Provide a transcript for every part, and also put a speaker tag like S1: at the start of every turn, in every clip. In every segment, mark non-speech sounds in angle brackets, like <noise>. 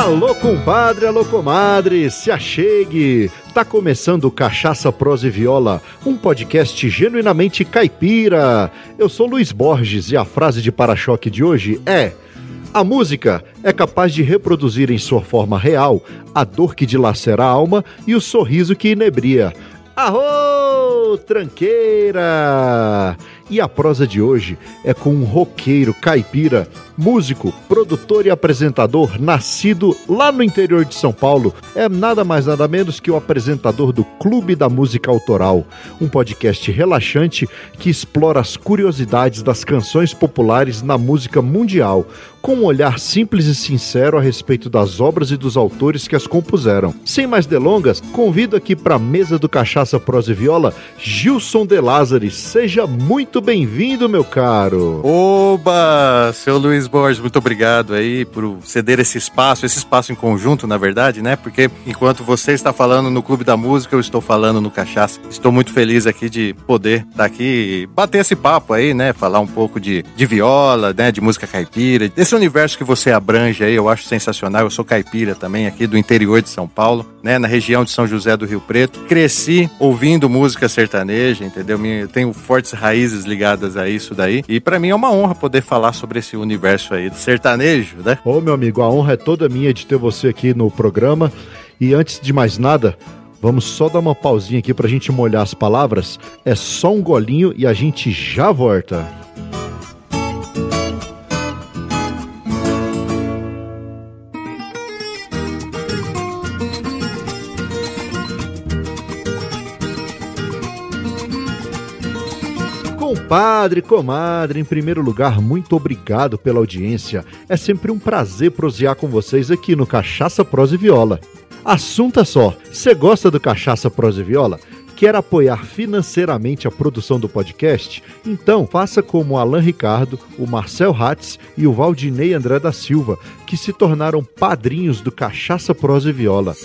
S1: Alô, compadre, alô, comadre, se achegue! Tá começando Cachaça, Prosa e Viola, um podcast genuinamente caipira. Eu sou Luiz Borges e a frase de para-choque de hoje é: A música é capaz de reproduzir em sua forma real a dor que dilacera a alma e o sorriso que inebria. Arro, tranqueira! E a prosa de hoje é com um roqueiro caipira, músico, produtor e apresentador, nascido lá no interior de São Paulo. É nada mais nada menos que o apresentador do Clube da Música Autoral, um podcast relaxante que explora as curiosidades das canções populares na música mundial, com um olhar simples e sincero a respeito das obras e dos autores que as compuseram. Sem mais delongas, convido aqui para a mesa do Cachaça Prosa e Viola, Gilson De Lázari. Seja muito bem-vindo, meu caro.
S2: Oba, seu Luiz Borges, muito obrigado aí por ceder esse espaço, esse espaço em conjunto, na verdade, né? Porque enquanto você está falando no Clube da Música, eu estou falando no Cachaça. Estou muito feliz aqui de poder estar aqui, bater esse papo aí, né? Falar um pouco de, de viola, né? De música caipira, desse esse universo que você abrange aí, eu acho sensacional. Eu sou caipira também, aqui do interior de São Paulo, né? Na região de São José do Rio Preto. Cresci ouvindo música sertaneja, entendeu? Eu tenho fortes raízes ligadas a isso daí. E para mim é uma honra poder falar sobre esse universo aí do sertanejo, né?
S1: Ô, meu amigo, a honra é toda minha de ter você aqui no programa. E antes de mais nada, Vamos só dar uma pausinha aqui pra gente molhar as palavras. É só um golinho e a gente já volta. Compadre, comadre, em primeiro lugar, muito obrigado pela audiência. É sempre um prazer prosear com vocês aqui no Cachaça Prosa e Viola. Assunto é só, você gosta do Cachaça Prosa e Viola? Quer apoiar financeiramente a produção do podcast? Então faça como Alan Ricardo, o Marcel Hatz e o Valdinei André da Silva, que se tornaram padrinhos do Cachaça Prosa e Viola.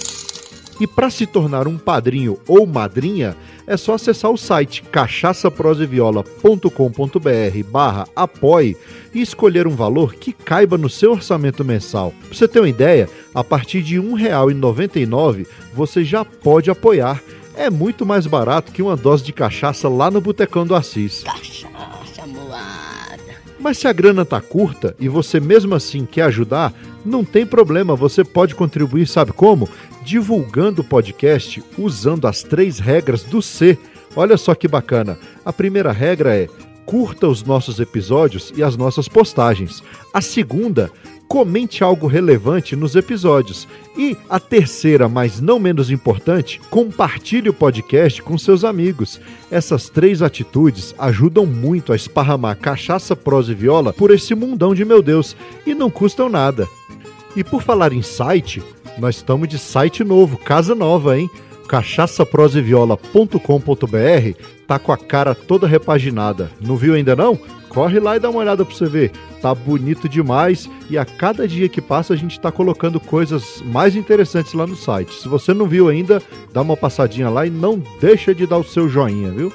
S1: E para se tornar um padrinho ou madrinha, é só acessar o site cachaçaproseviola.com.br barra apoie e escolher um valor que caiba no seu orçamento mensal. Para você ter uma ideia, a partir de R$ 1,99 você já pode apoiar. É muito mais barato que uma dose de cachaça lá no Botecão do Assis.
S3: Cachaça moada.
S1: Mas se a grana tá curta e você mesmo assim quer ajudar, não tem problema, você pode contribuir, sabe como? divulgando o podcast usando as três regras do C. Olha só que bacana. A primeira regra é curta os nossos episódios e as nossas postagens. A segunda, comente algo relevante nos episódios. E a terceira, mas não menos importante, compartilhe o podcast com seus amigos. Essas três atitudes ajudam muito a esparramar cachaça, prosa e viola por esse mundão de meu Deus e não custam nada. E por falar em site, nós estamos de site novo, casa nova, hein? cachaçaproseviola.com.br tá com a cara toda repaginada. Não viu ainda não? Corre lá e dá uma olhada para você ver. Tá bonito demais e a cada dia que passa a gente tá colocando coisas mais interessantes lá no site. Se você não viu ainda, dá uma passadinha lá e não deixa de dar o seu joinha, viu?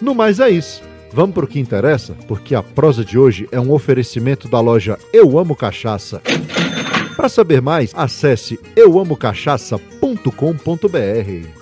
S1: No mais é isso. Vamos pro que interessa, porque a prosa de hoje é um oferecimento da loja Eu Amo Cachaça. Para saber mais, acesse euamocachaça.com.br.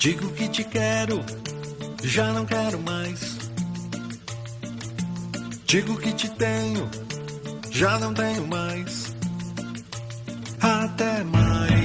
S4: Digo que te quero, já não quero mais. Digo que te tenho, já não tenho mais. Até mais.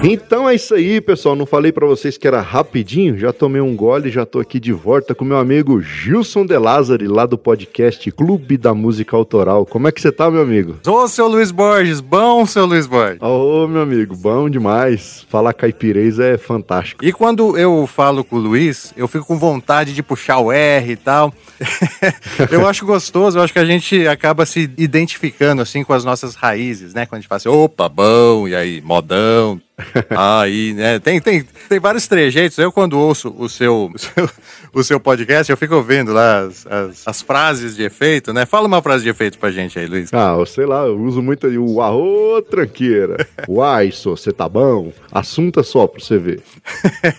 S1: Então é isso aí, pessoal. Não falei pra vocês que era rapidinho? Já tomei um gole, já tô aqui de volta com meu amigo Gilson De Lázari, lá do podcast Clube da Música Autoral. Como é que você tá, meu amigo?
S2: Ô, seu Luiz Borges, bom, seu Luiz Borges.
S1: Ô, meu amigo, bom demais. Falar caipirês é fantástico.
S2: E quando eu falo com o Luiz, eu fico com vontade de puxar o R e tal. <laughs> eu acho gostoso, eu acho que a gente acaba se identificando assim com as nossas raízes, né? Quando a gente fala assim, opa, bom, e aí, modão, <laughs> Aí, né? Tem, tem, tem vários trejeitos. Eu, quando ouço o seu, <laughs> o seu, o seu podcast, eu fico ouvindo lá as, as, as, frases de efeito, né? Fala uma frase de efeito pra gente aí, Luiz.
S1: Ah, sei lá, eu uso muito aí o arro tranqueira. Uai, <laughs> só, você tá bom? Assunto é só pra você ver.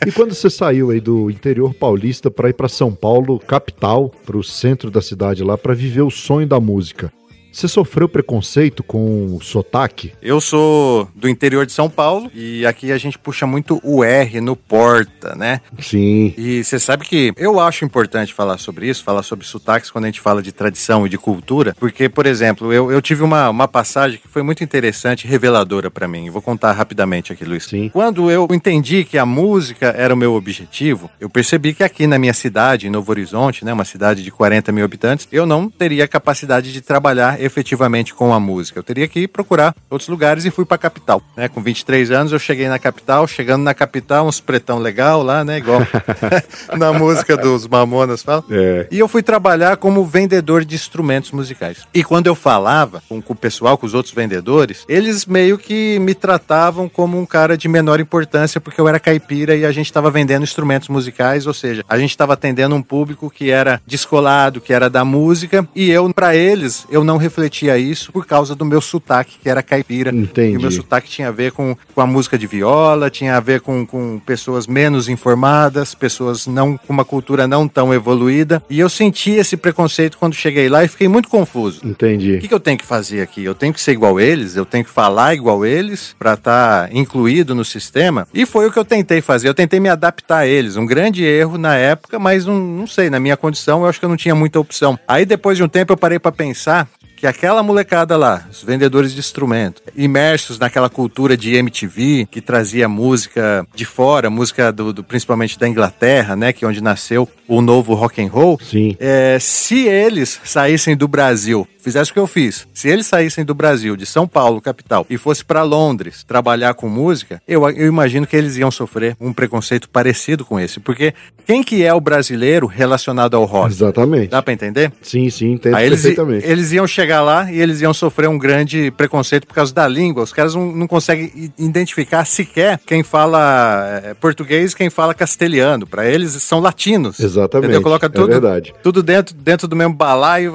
S1: e quando você saiu aí do interior paulista para ir para São Paulo, capital, pro centro da cidade lá, para viver o sonho da música, você sofreu preconceito com o sotaque?
S2: Eu sou do interior de São Paulo e aqui a gente puxa muito o R no porta, né?
S1: Sim.
S2: E você sabe que eu acho importante falar sobre isso, falar sobre sotaques quando a gente fala de tradição e de cultura, porque, por exemplo, eu, eu tive uma, uma passagem que foi muito interessante e reveladora para mim. Eu vou contar rapidamente aqui, Luiz.
S1: Sim.
S2: Quando eu entendi que a música era o meu objetivo, eu percebi que aqui na minha cidade, em Novo Horizonte, né, uma cidade de 40 mil habitantes, eu não teria capacidade de trabalhar efetivamente com a música. Eu teria que ir procurar outros lugares e fui para a capital. Né? Com 23 anos eu cheguei na capital, chegando na capital, uns pretão legal lá, né? Igual <laughs> <laughs> na música dos Mamonas fala.
S1: É.
S2: E eu fui trabalhar como vendedor de instrumentos musicais. E quando eu falava com, com o pessoal, com os outros vendedores, eles meio que me tratavam como um cara de menor importância porque eu era caipira e a gente estava vendendo instrumentos musicais, ou seja, a gente estava atendendo um público que era descolado, que era da música, e eu, para eles, eu não refletia isso por causa do meu sotaque, que era caipira.
S1: Entendi.
S2: E o meu sotaque tinha a ver com, com a música de viola, tinha a ver com, com pessoas menos informadas, pessoas não com uma cultura não tão evoluída. E eu senti esse preconceito quando cheguei lá e fiquei muito confuso.
S1: Entendi.
S2: O que, que eu tenho que fazer aqui? Eu tenho que ser igual eles? Eu tenho que falar igual eles para estar tá incluído no sistema? E foi o que eu tentei fazer. Eu tentei me adaptar a eles. Um grande erro na época, mas não, não sei, na minha condição eu acho que eu não tinha muita opção. Aí depois de um tempo eu parei para pensar que aquela molecada lá, os vendedores de instrumento, imersos naquela cultura de MTV, que trazia música de fora, música do, do principalmente da Inglaterra, né, que é onde nasceu o novo rock and roll.
S1: Sim.
S2: É, se eles saíssem do Brasil fizesse o que eu fiz, se eles saíssem do Brasil, de São Paulo, capital, e fosse para Londres trabalhar com música, eu, eu imagino que eles iam sofrer um preconceito parecido com esse. Porque quem que é o brasileiro relacionado ao rock?
S1: Exatamente.
S2: Dá para entender?
S1: Sim, sim, entendo
S2: Aí eles,
S1: perfeitamente.
S2: eles iam chegar lá e eles iam sofrer um grande preconceito por causa da língua. Os caras não, não conseguem identificar sequer quem fala é, português e quem fala castelhano. Para eles são latinos.
S1: Exatamente.
S2: Entendeu? Coloca
S1: é
S2: tudo,
S1: verdade.
S2: tudo dentro, dentro do mesmo balaio.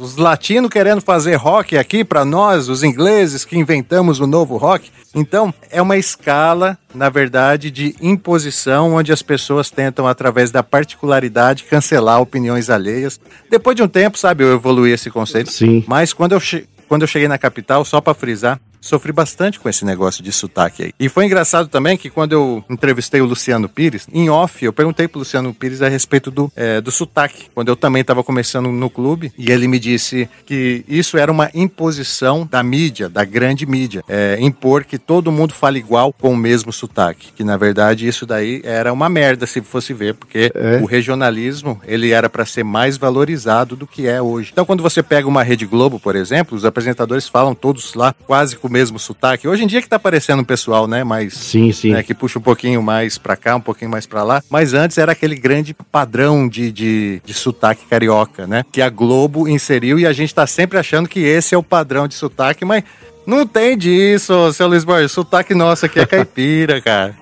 S2: Os latinos querendo fazer rock aqui para nós, os ingleses que inventamos o novo rock. Então, é uma escala, na verdade, de imposição onde as pessoas tentam, através da particularidade, cancelar opiniões alheias. Depois de um tempo, sabe, eu evoluí esse conceito.
S1: Sim.
S2: Mas quando eu, quando eu cheguei na capital, só para frisar, sofri bastante com esse negócio de sotaque aí. E foi engraçado também que quando eu entrevistei o Luciano Pires, em off, eu perguntei pro Luciano Pires a respeito do, é, do sotaque, quando eu também estava começando no clube, e ele me disse que isso era uma imposição da mídia, da grande mídia, é, impor que todo mundo fale igual com o mesmo sotaque, que na verdade isso daí era uma merda se fosse ver, porque
S1: É.
S2: o regionalismo, ele era para ser mais valorizado do que é hoje. Então quando você pega uma Rede Globo, por exemplo, os apresentadores falam todos lá quase com o mesmo sotaque. Hoje em dia que tá aparecendo um pessoal, né, mais
S1: Sim, sim.
S2: né, que puxa um pouquinho mais pra cá, um pouquinho mais pra lá. Mas antes era aquele grande padrão de, de, de sotaque carioca, né? Que a Globo inseriu e a gente tá sempre achando que esse é o padrão de sotaque, mas não tem disso, seu Luiz Borges. Sotaque nosso aqui é caipira, <laughs> cara.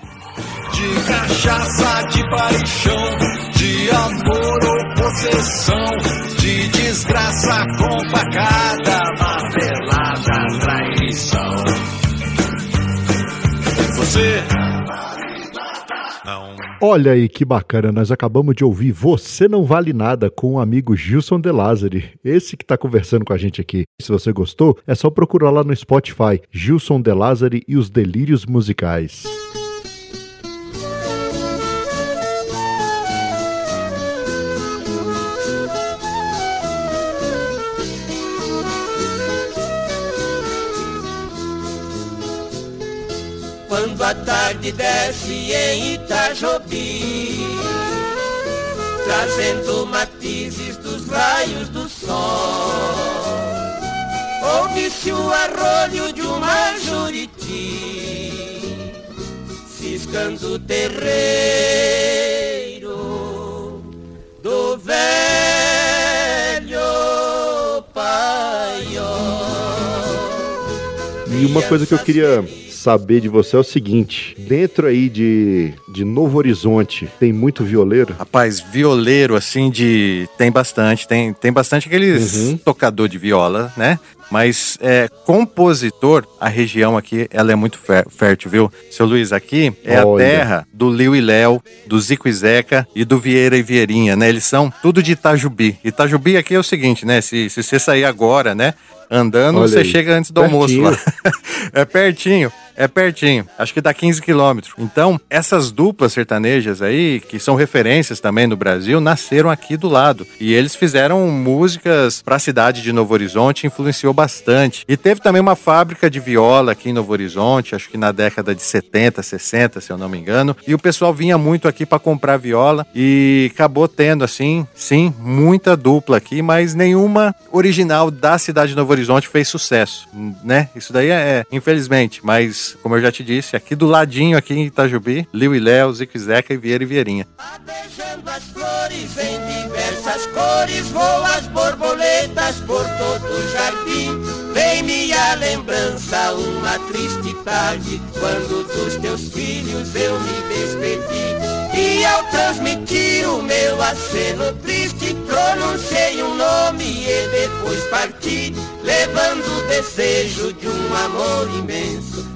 S4: De cachaça, de paixão, de amor ou possessão, de desgraça com facada, marmelada, Você
S1: Olha aí que bacana, nós acabamos de ouvir Você Não Vale Nada com o amigo Gilson De Lázari, esse que está conversando com a gente aqui. Se você gostou, é só procurar lá no Spotify, Gilson De Lázari e os Delírios Musicais.
S5: Quando a tarde desce em Itajobi, trazendo matizes dos raios do sol. Ouve-se o arrolho de uma juriti, ciscando o terreiro do velho paiol.
S1: E uma coisa que eu queria saber de você é o seguinte: dentro aí de, de Novo Horizonte, tem muito violeiro?
S2: Rapaz, violeiro, assim, de. Tem bastante. Tem, tem bastante aqueles
S1: Uhum.
S2: tocador de viola, né? Mas é, compositor, a região aqui, ela é muito fé- fértil, viu? Seu Luiz, aqui é
S1: Olha.
S2: a terra do Liu e Léo, do Zico e Zeca e do Vieira e Vieirinha, né? Eles são tudo de Itajubi. Itajubi aqui é o seguinte, né? Se, se você sair agora, né? Andando,
S1: Olha
S2: você
S1: aí.
S2: chega antes do almoço
S1: Pertinho.
S2: lá. <laughs> é pertinho. É pertinho, acho que dá 15 quilômetros. Então, essas duplas sertanejas aí, que são referências também no Brasil, nasceram aqui do lado. E eles fizeram músicas para a cidade de Novo Horizonte, influenciou bastante. E teve também uma fábrica de viola aqui em Novo Horizonte, acho que na década de 70, 60, se eu não me engano. E o pessoal vinha muito aqui para comprar viola e acabou tendo, assim, sim, muita dupla aqui, mas nenhuma original da cidade de Novo Horizonte fez sucesso, né? Isso daí é, infelizmente, mas como eu já te disse, aqui do ladinho, aqui em Itajubi, Liu e Léo, Zico e Zeca e Vieira e Vieirinha.
S5: Beijando as flores em diversas cores, voam as borboletas por todo o jardim. Vem-me a lembrança, uma triste tarde, quando dos teus filhos eu me despedi. E ao transmitir o meu aceno triste, pronunciei um nome e depois parti, levando o desejo de um amor imenso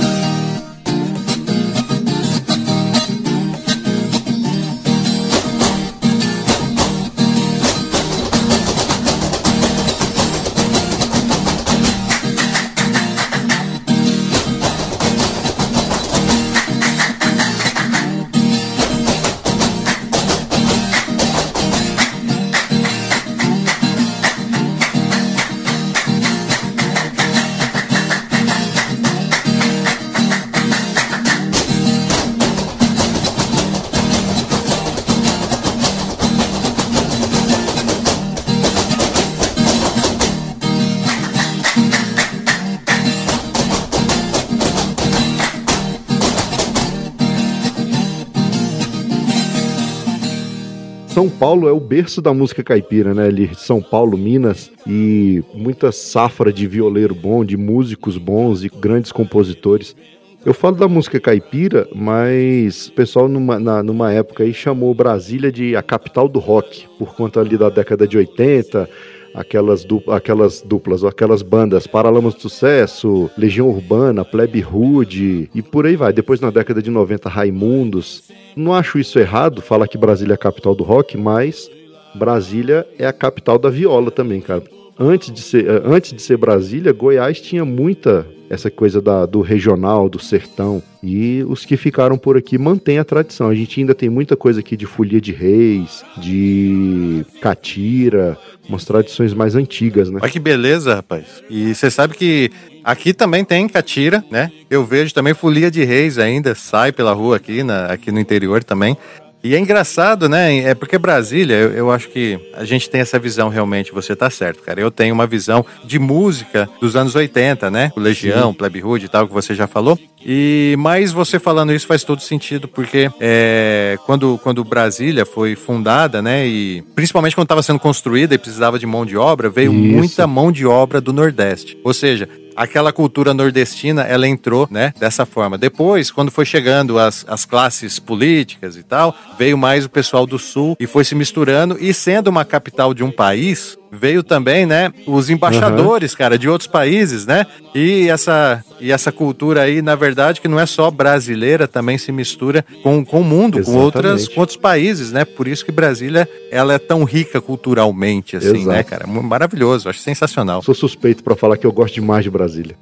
S1: São Paulo é o berço da música caipira, né? Ali, São Paulo, Minas, e muita safra de violeiro bom, de músicos bons e grandes compositores. Eu falo da música caipira, mas o pessoal numa, na- numa época aí chamou Brasília de a capital do rock, por conta ali da década de 80, aquelas, aquelas duplas, aquelas bandas Paralamas do Sucesso, Legião Urbana, Plebe Rude e por aí vai. Depois na década de 90, Raimundos. Não acho isso errado, falar que Brasília é a capital do rock, mas Brasília é a capital da viola também, cara. Antes de ser, eh, antes de ser Brasília, Goiás tinha muita essa coisa da, do regional, do sertão. E os que ficaram por aqui mantêm a tradição. A gente ainda tem muita coisa aqui de folia de reis, de catira, umas tradições mais antigas, né?
S2: Olha que beleza, rapaz. E você sabe que aqui também tem catira, né? Eu vejo também folia de reis ainda, sai pela rua aqui, na, aqui no interior também. E é engraçado, né? É porque Brasília, eu, eu acho que a gente tem essa visão realmente, você tá certo, cara. Eu tenho uma visão de música dos anos 80, né? O Legião, Plebe Hood e tal, que você já falou. E mas você falando isso faz todo sentido, porque é, quando, quando Brasília foi fundada, né? E principalmente quando estava sendo construída e precisava de mão de obra, veio
S1: Isso.
S2: muita mão de obra do Nordeste. Ou seja, aquela cultura nordestina, ela entrou, né, dessa forma. Depois, quando foi chegando as, as classes políticas e tal, veio mais o pessoal do Sul e foi se misturando. E sendo uma capital de um país, veio também, né, os embaixadores, uhum. cara, de outros países, né? E essa, e essa cultura aí, na verdade, que não é só brasileira, também se mistura com, com o mundo, com, outras, com outros países, né? Por isso que Brasília, ela é tão rica culturalmente, assim, né,
S1: Exato.
S2: né, cara? Maravilhoso, acho sensacional.
S1: Sou suspeito para falar que eu gosto demais de Brasília.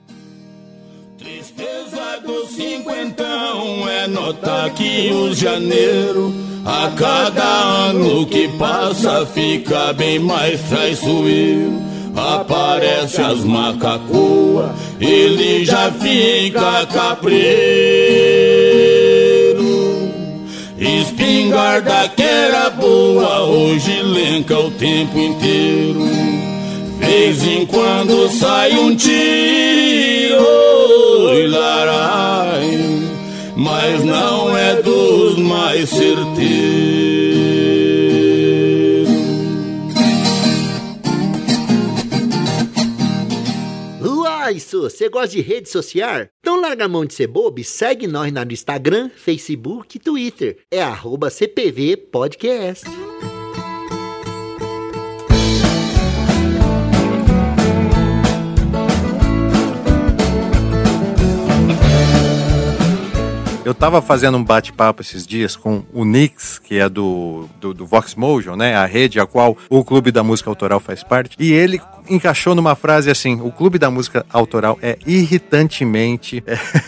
S6: Tristeza cinquentão é nota que o janeiro a cada ano que passa, fica bem mais traiçoeiro. Aparece as macacoa, ele já fica cabreiro. Espingarda que era boa, hoje lenca o tempo inteiro. Vez em quando sai um tiro, e larai, mas não é dos mais certeiros.
S7: Uai, isso, você gosta de rede social? Então larga a mão de ser bobo e segue nós no Instagram, Facebook e Twitter. É arroba CPV Podcast.
S2: Eu tava fazendo um bate-papo esses dias com o Nix, que é do, do, do Vox Motion, né? A rede a qual o Clube da Música Autoral faz parte. E ele encaixou numa frase assim: o Clube da Música Autoral é irritantemente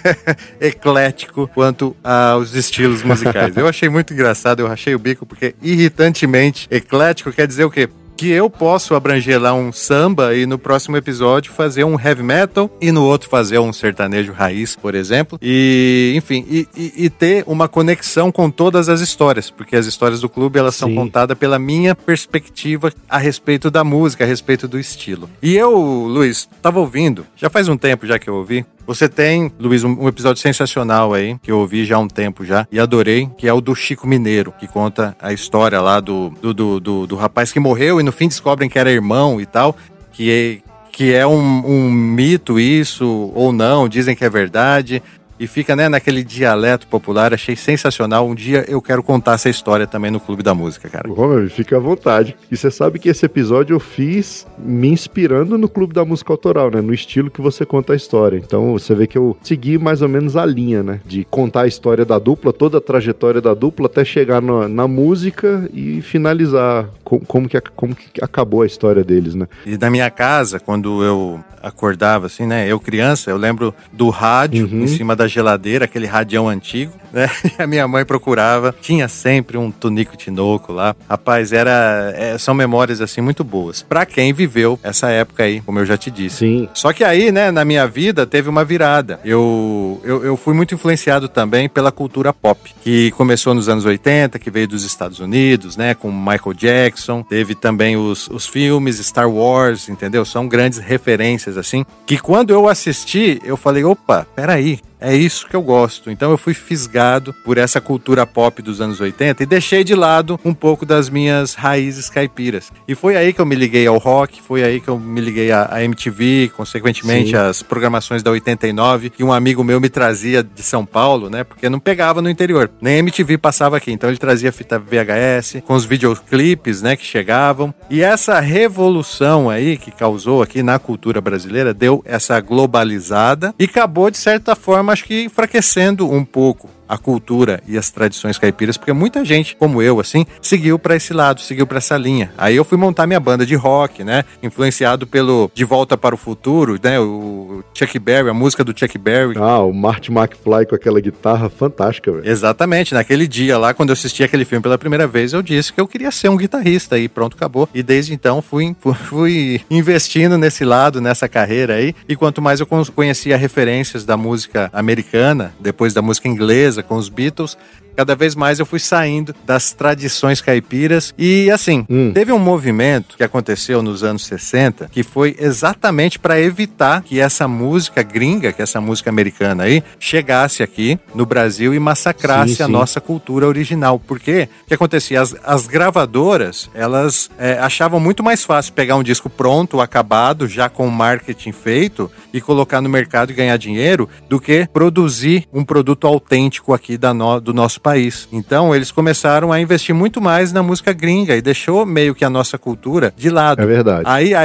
S2: <laughs> eclético quanto aos estilos musicais. Eu achei muito engraçado, eu rachei o bico, porque irritantemente eclético quer dizer o quê? Que eu posso abranger lá um samba e no próximo episódio fazer um heavy metal e no outro fazer um sertanejo raiz, por exemplo. E, enfim, e, e, e ter uma conexão com todas as histórias, porque as histórias do clube elas são
S1: Sim.
S2: contadas pela minha perspectiva a respeito da música, a respeito do estilo. E eu, Luiz, tava ouvindo, já faz um tempo já que eu ouvi, você tem, Luiz, um, episódio sensacional aí, que eu ouvi já há um tempo já, e adorei, que é o do Chico Mineiro, que conta a história lá do, do, do, do, do rapaz que morreu e no fim descobrem que era irmão e tal, que é, que é um, um mito isso, ou não, dizem que é verdade. E fica né, naquele dialeto popular, achei sensacional. Um dia eu quero contar essa história também no Clube da Música, cara.
S1: Meu, fica à vontade. E você sabe que esse episódio eu fiz me inspirando no Clube da Música Autoral, né? No estilo que você conta a história. Então você vê que eu segui mais ou menos a linha, né? De contar a história da dupla, toda a trajetória da dupla, até chegar na, na música e finalizar com- como, que, como que acabou a história deles, né?
S2: E na minha casa, quando eu acordava, assim, né? Eu criança, eu lembro do rádio
S1: Uhum.
S2: em cima da geladeira, aquele radião antigo, <laughs> né? E a minha mãe procurava, tinha sempre um tunico tinoco lá. Rapaz, era, é, são memórias, assim, muito boas. Pra quem viveu essa época aí, como eu já te disse.
S1: Sim.
S2: Só que aí, né, na minha vida, teve uma virada. Eu, eu, eu fui muito influenciado também pela cultura pop, que começou nos anos 80, que veio dos Estados Unidos, né, com Michael Jackson. Teve também os, os filmes Star Wars, entendeu? São grandes referências, assim, que quando eu assisti, eu falei, opa, peraí, é isso que eu gosto. Então eu fui fisgado por essa cultura pop dos anos 80 e deixei de lado um pouco das minhas raízes caipiras. E foi aí que eu me liguei ao rock, foi aí que eu me liguei à, MTV, consequentemente
S1: Sim.
S2: às programações da 89, que um amigo meu me trazia de São Paulo, né? Porque não pegava no interior. Nem MTV passava aqui. Então ele trazia fita VHS com os videoclipes, né, que chegavam. E essa revolução aí que causou aqui na cultura brasileira deu essa globalizada e acabou de certa forma acho que enfraquecendo um pouco a cultura e as tradições caipiras, porque muita gente, como eu, assim, seguiu pra esse lado, seguiu pra essa linha. Aí eu fui montar minha banda de rock, né? Influenciado pelo De Volta para o Futuro, né? O Chuck Berry, a música do Chuck Berry.
S1: Ah, o Marty McFly com aquela guitarra fantástica, velho.
S2: Exatamente, naquele dia lá, quando eu assisti aquele filme pela primeira vez, eu disse que eu queria ser um guitarrista e pronto, acabou. E desde então fui, <laughs> fui investindo nesse lado, nessa carreira aí. E quanto mais eu con- conhecia referências da música americana, depois da música inglesa, com os Beatles, cada vez mais eu fui saindo das tradições caipiras. E assim,
S1: Hum.
S2: teve um movimento que aconteceu nos anos 60 que foi exatamente para evitar que essa música gringa, que essa música americana aí, chegasse aqui no Brasil e massacrasse
S1: Sim,
S2: a
S1: sim.
S2: nossa cultura original. Porque o que acontecia? As, as gravadoras, elas é, achavam muito mais fácil pegar um disco pronto, acabado, já com o marketing feito, e colocar no mercado e ganhar dinheiro, do que produzir um produto autêntico aqui da no- do nosso país. Então, eles começaram a investir muito mais na música gringa e deixou meio que a nossa cultura de lado.
S1: É verdade.
S2: Aí a,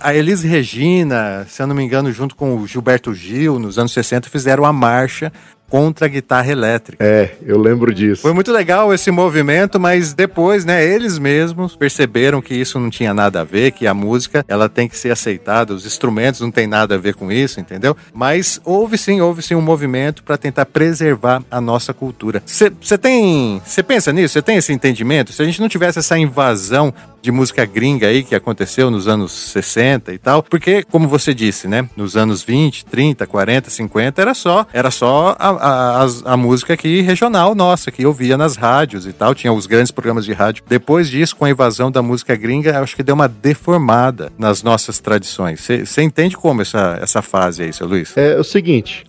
S2: a Elis Regina, se eu não me engano, junto com o Gilberto Gil, nos anos 60, fizeram a marcha contra a guitarra elétrica.
S1: É, eu lembro disso.
S2: Foi muito legal esse movimento, mas depois, né, eles mesmos perceberam que isso não tinha nada a ver, que a música, ela tem que ser aceitada, os instrumentos não tem nada a ver com isso, entendeu? Mas houve sim, houve sim um movimento para tentar preservar a nossa cultura. Você tem, você pensa nisso? Você tem esse entendimento? Se a gente não tivesse essa invasão de música gringa aí que aconteceu nos anos 60 e tal, porque como você disse, né, nos anos 20, 30, 40, 50 era só, era só a, a, a, a música aqui regional nossa, que eu via nas rádios e tal, tinha os grandes programas de rádio. Depois disso, com a invasão da música gringa, acho que deu uma deformada nas nossas tradições. Você entende como essa, essa fase aí, seu Luiz?
S1: É, é o seguinte,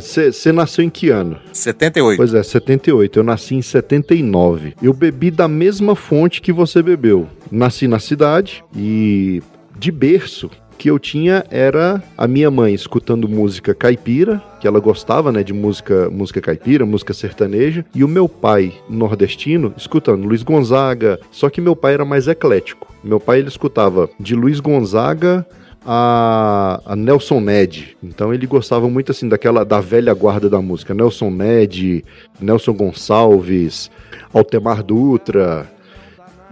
S1: você é, nasceu em que ano?
S2: 78.
S1: Pois é, 78. Eu nasci em 79. Eu bebi da mesma fonte que você bebeu. Nasci na cidade e de berço que eu tinha era a minha mãe escutando música caipira, que ela gostava, né, de música, música caipira, música sertaneja, e o meu pai nordestino escutando Luiz Gonzaga, só que meu pai era mais eclético. Meu pai ele escutava de Luiz Gonzaga a, a, Nelson Ned. Então ele gostava muito assim daquela da velha guarda da música, Nelson Ned, Nelson Gonçalves, Altemar Dutra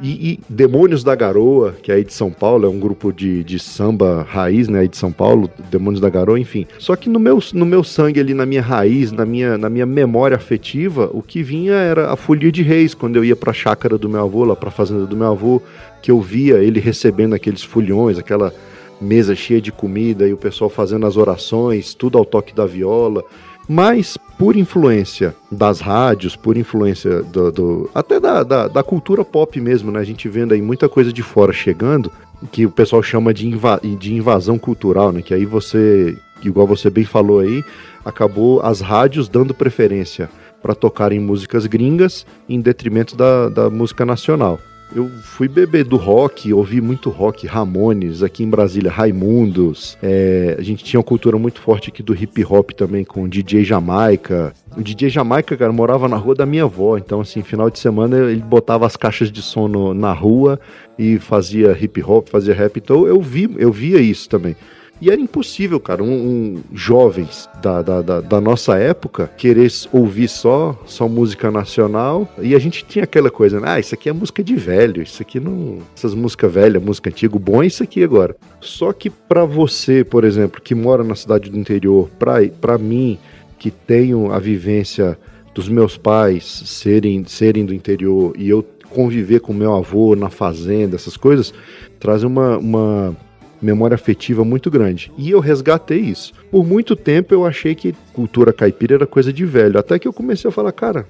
S1: e, e, Demônios da Garoa, que é aí de São Paulo, é um grupo de, de samba raiz, né, aí de São Paulo, Demônios da Garoa, enfim. Só que no meu, no meu sangue ali, na minha raiz, na minha, na minha memória afetiva, o que vinha era a folia de reis, quando eu ia pra chácara do meu avô, lá pra fazenda do meu avô, que eu via ele recebendo aqueles folhões, aquela mesa cheia de comida e o pessoal fazendo as orações, tudo ao toque da viola. Mas por influência das rádios, por influência do, do até da, da, da, cultura pop mesmo, né? A gente vendo aí muita coisa de fora chegando, que o pessoal chama de, inva de invasão cultural, né? Que aí você, igual você bem falou aí, acabou as rádios dando preferência para tocarem músicas gringas em detrimento da, da música nacional. Eu fui beber do rock, ouvi muito rock, Ramones, aqui em Brasília, Raimundos. É, a gente tinha uma cultura muito forte aqui do hip hop também, com DJ Jamaica. O DJ Jamaica, cara, morava na rua da minha avó, então, assim, final de semana ele botava as caixas de som no, na rua e fazia hip hop, fazia rap. Então eu, vi, eu via isso também. E era impossível, cara, um, um jovens da, da, da, da, nossa época querer ouvir só, só música nacional. E a gente tinha aquela coisa, né? Ah, isso aqui é música de velho, isso aqui não. Essas músicas velhas, música antiga, bom é isso aqui agora. Só que para você, por exemplo, que mora na cidade do interior, para mim, que tenho a vivência dos meus pais serem, serem do interior e eu conviver com meu avô na fazenda, essas coisas, traz uma, uma memória afetiva muito grande. E eu resgatei isso. Por muito tempo eu achei que cultura caipira era coisa de velho, até que eu comecei a falar, cara,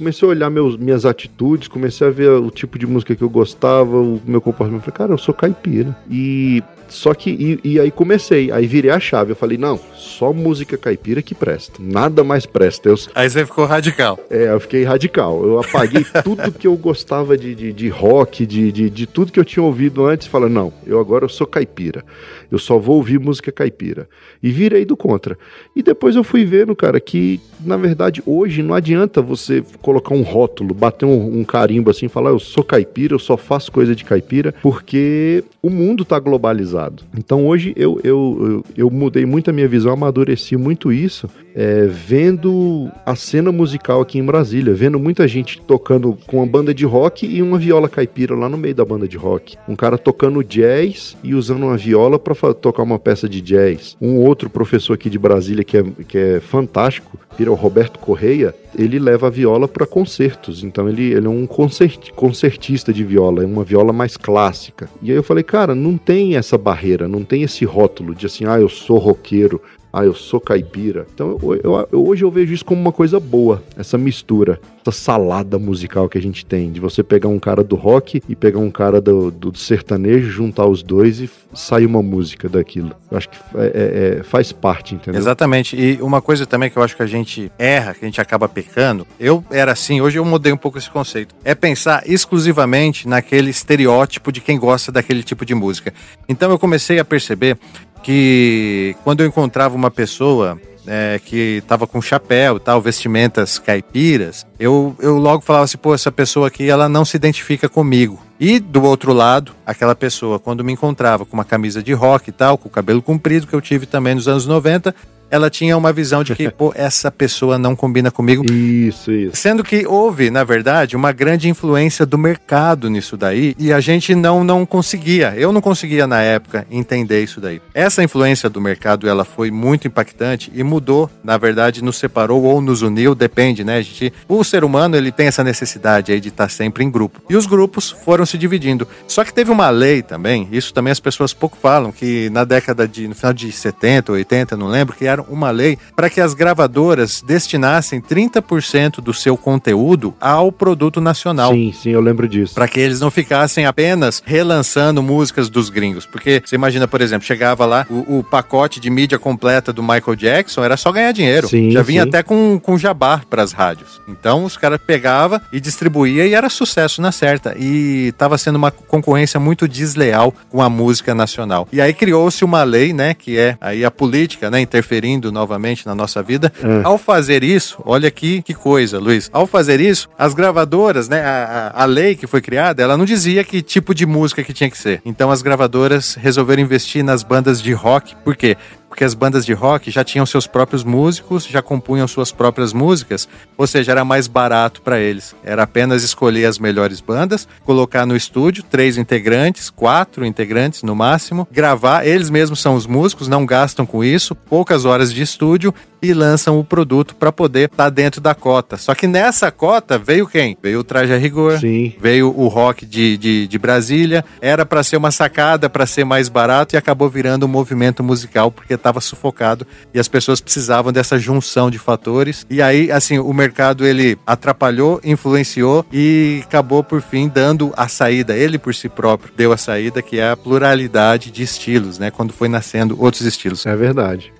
S1: comecei a olhar meus, minhas atitudes, comecei a ver o tipo de música que eu gostava, o meu comportamento. Falei, cara, eu sou caipira. E só que, e, e, aí comecei, aí virei a chave. Eu falei, não, só música caipira que presta, nada mais presta. Eu,
S2: aí você ficou radical.
S1: É, eu fiquei radical. Eu apaguei <laughs> tudo que eu gostava de, de, de rock, de, de, de, tudo que eu tinha ouvido antes. Falei, não, eu agora eu sou caipira. Eu só vou ouvir música caipira. E virei do contra. E depois eu fui vendo, cara, que na verdade hoje não adianta você colocar um rótulo, bater um, um carimbo assim, falar, eu sou caipira, eu só faço coisa de caipira, porque o mundo tá globalizado. Então hoje eu, eu, eu, eu mudei muito a minha visão, amadureci muito isso, é, vendo a cena musical aqui em Brasília, vendo muita gente tocando com uma banda de rock e uma viola caipira lá no meio da banda de rock. Um cara tocando jazz e usando uma viola para tocar uma peça de jazz. Um outro professor aqui de Brasília que é, que é fantástico, o Roberto Correia, ele leva a viola para concertos. Então ele, ele é um concert, concertista de viola, é uma viola mais clássica. E aí eu falei, cara, não tem essa barreira, não tem esse rótulo de assim, ah, eu sou roqueiro, ah, eu sou caipira. Então eu, eu, hoje eu vejo isso como uma coisa boa, essa mistura, essa salada musical que a gente tem, de você pegar um cara do rock e pegar um cara do, do sertanejo, juntar os dois e sair uma música daquilo. Eu acho que é, é, é, faz parte, entendeu?
S2: Exatamente. E uma coisa também que eu acho que a gente erra, que a gente acaba pecando, eu era assim, hoje eu mudei um pouco esse conceito, é pensar exclusivamente naquele estereótipo de quem gosta daquele tipo de música. Então eu comecei a perceber que quando eu encontrava uma pessoa é, que estava com chapéu tal, vestimentas caipiras, eu, eu logo falava assim, pô, essa pessoa aqui, ela não se identifica comigo. E do outro lado, aquela pessoa, quando me encontrava com uma camisa de rock e tal, com o cabelo comprido, que eu tive também nos anos 90, ela tinha uma visão de que, <laughs> pô, essa pessoa não combina comigo.
S1: Isso, isso.
S2: Sendo que houve, na verdade, uma grande influência do mercado nisso daí e a gente não, não conseguia, eu não conseguia na época entender isso daí. Essa influência do mercado, ela foi muito impactante e mudou, na verdade, nos separou ou nos uniu, depende, né? A gente, o ser humano, ele tem essa necessidade aí de estar sempre em grupo. E os grupos foram se dividindo. Só que teve uma lei também, isso também as pessoas pouco falam, que na década de, no final de 70, 80, não lembro, uma lei para que as gravadoras destinassem 30% do seu conteúdo ao produto nacional.
S1: Sim, sim, eu lembro disso.
S2: Para que eles não ficassem apenas relançando músicas dos gringos. Porque você imagina, por exemplo, chegava lá o, o pacote de mídia completa do Michael Jackson, era só ganhar dinheiro.
S1: Sim,
S2: Já vinha
S1: sim.
S2: até com, com jabá para as rádios. Então os caras pegavam e distribuía e era sucesso na certa. E tava sendo uma concorrência muito desleal com a música nacional. E aí criou-se uma lei, né, que é aí a política, né, interferindo novamente na nossa vida.
S1: É.
S2: Ao fazer isso, olha aqui que coisa, Luiz. Ao fazer isso, as gravadoras, né, a, a, a lei que foi criada, ela não dizia que tipo de música que tinha que ser. Então as gravadoras resolveram investir nas bandas de rock. Por quê? Porque as bandas de rock já tinham seus próprios músicos, já compunham suas próprias músicas, ou seja, era mais barato para eles. Era apenas escolher as melhores bandas, colocar no estúdio três integrantes, quatro integrantes no máximo, gravar. Eles mesmos são os músicos, não gastam com isso, poucas horas de estúdio e lançam o produto para poder estar tá dentro da cota. Só que nessa cota veio quem? Veio o Traje a Rigor,
S1: Sim.
S2: veio o rock de, de, de Brasília. Era para ser uma sacada, para ser mais barato e acabou virando um movimento musical porque estava sufocado e as pessoas precisavam dessa junção de fatores. E aí, assim, o mercado ele atrapalhou, influenciou e acabou por fim dando a saída. Ele por si próprio deu a saída que é a pluralidade de estilos, né? Quando foi nascendo outros estilos.
S1: É verdade.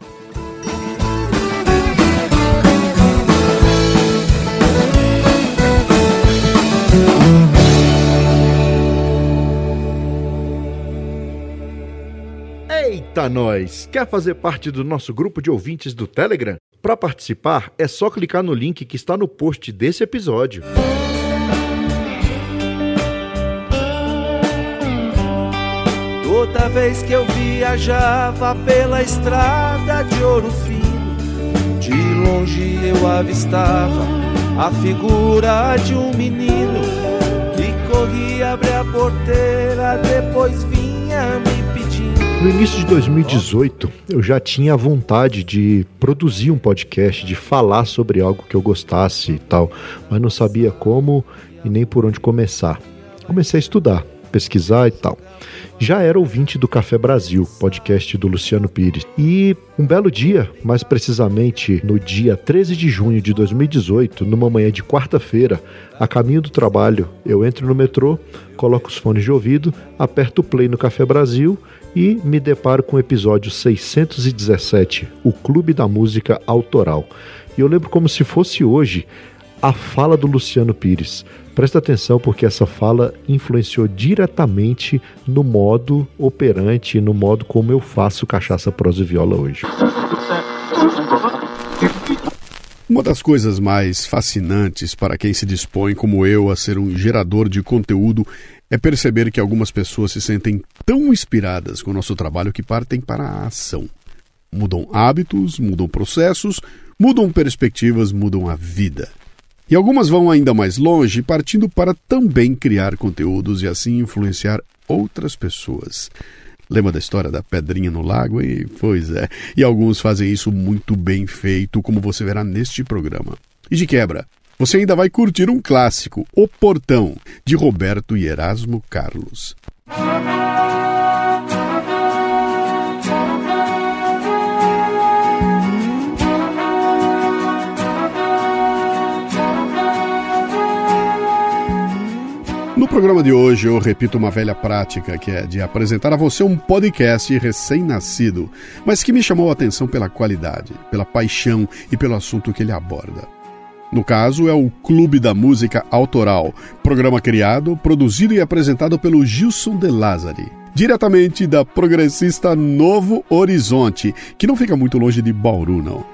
S1: Eita, nós! Quer fazer parte do nosso grupo de ouvintes do Telegram? Para participar, é só clicar no link que está no post desse episódio.
S4: Toda vez que eu viajava pela estrada de ouro fino, de longe eu avistava a figura de um menino que corria abrir a porteira, depois vinha me.
S1: No início de 2018, eu já tinha vontade de produzir um podcast, de falar sobre algo que eu gostasse e tal, mas não sabia como e nem por onde começar. Comecei a estudar, pesquisar e tal. Já era ouvinte do Café Brasil, podcast do Luciano Pires. E um belo dia, mais precisamente no dia 13 de junho de 2018, numa manhã de quarta-feira, a caminho do trabalho, eu entro no metrô, coloco os fones de ouvido, aperto o play no Café Brasil e me deparo com o episódio 617, o Clube da Música Autoral. E eu lembro como se fosse hoje a fala do Luciano Pires. Presta atenção porque essa fala influenciou diretamente no modo operante, no modo como eu faço cachaça, prosa e viola hoje.
S8: Uma das coisas mais fascinantes para quem se dispõe, como eu, a ser um gerador de conteúdo é perceber que algumas pessoas se sentem tão inspiradas com o nosso trabalho que partem para a ação. Mudam hábitos, mudam processos, mudam perspectivas, mudam a vida. E algumas vão ainda mais longe, partindo para também criar conteúdos e assim influenciar outras pessoas. Lembra da história da pedrinha no lago? E, pois é, e alguns fazem isso muito bem feito, como você verá neste programa. E de quebra, você ainda vai curtir um clássico, O Portão, de Roberto e Erasmo Carlos. Programa de hoje eu repito uma velha prática que é de apresentar a você um podcast recém-nascido, mas que me chamou a atenção pela qualidade, pela paixão e pelo assunto que ele aborda. No caso, é o Clube da Música Autoral, programa criado, produzido e apresentado pelo Gilson De Lázari, diretamente da progressista Novo Horizonte, que não fica muito longe de Bauru, não.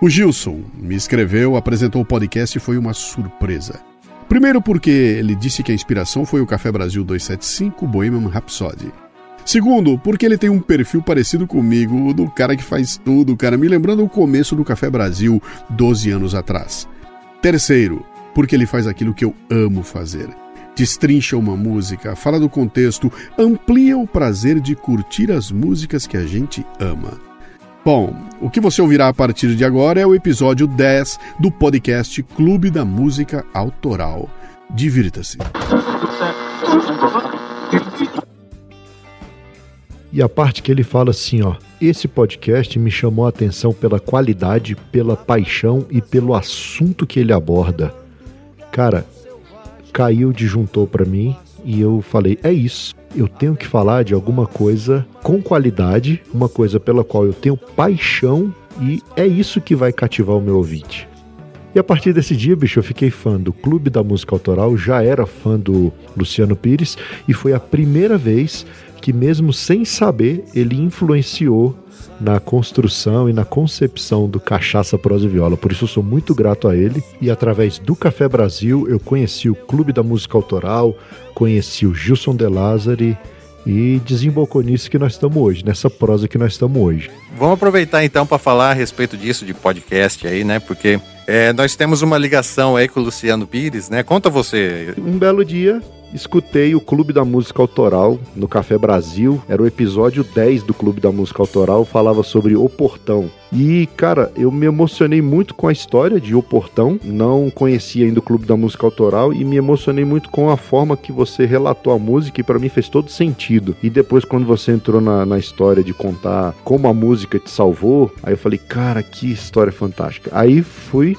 S8: O Gilson me escreveu, apresentou o podcast e foi uma surpresa. Primeiro porque ele disse que a inspiração foi o Café Brasil 275 Bohemian Rhapsody. Segundo, porque ele tem um perfil parecido comigo, do cara que faz tudo, cara, me lembrando o começo do Café Brasil 12 anos atrás. Terceiro, porque ele faz aquilo que eu amo fazer. Destrincha uma música, fala do contexto, amplia o prazer de curtir as músicas que a gente ama. Bom, o que você ouvirá a partir de agora é o episódio 10 do podcast Clube da Música Autoral. Divirta-se.
S1: E a parte que ele fala assim, ó, esse podcast me chamou a atenção pela qualidade, pela paixão e pelo assunto que ele aborda. Cara, caiu de juntou para mim e eu falei, é isso. Eu tenho que falar de alguma coisa com qualidade, uma coisa pela qual eu tenho paixão e é isso que vai cativar o meu ouvinte. E a partir desse dia, bicho, eu fiquei fã do Clube da Música Autoral, já era fã do Luciano Pires e foi a primeira vez que, mesmo sem saber, ele influenciou na construção e na concepção do Cachaça Prosa e Viola. Por isso eu sou muito grato a ele e através do Café Brasil eu conheci o Clube da Música Autoral, conheci o Gilson De Lázari e desembocou nisso que nós estamos hoje, nessa prosa que nós estamos hoje.
S2: Vamos aproveitar então para falar a respeito disso de podcast aí, né? Porque é, nós temos uma ligação aí com o Luciano Pires, né? Conta você.
S1: Um belo dia, escutei o Clube da Música Autoral no Café Brasil. Era o episódio 10 do Clube da Música Autoral, falava sobre O Portão. E, cara, eu me emocionei muito com a história de O Portão. Não conhecia ainda o Clube da Música Autoral e me emocionei muito com a forma que você relatou a música e para mim fez todo sentido. E depois, quando você entrou na, na história de contar como a música te salvou, aí eu falei, cara, que história fantástica. Aí fui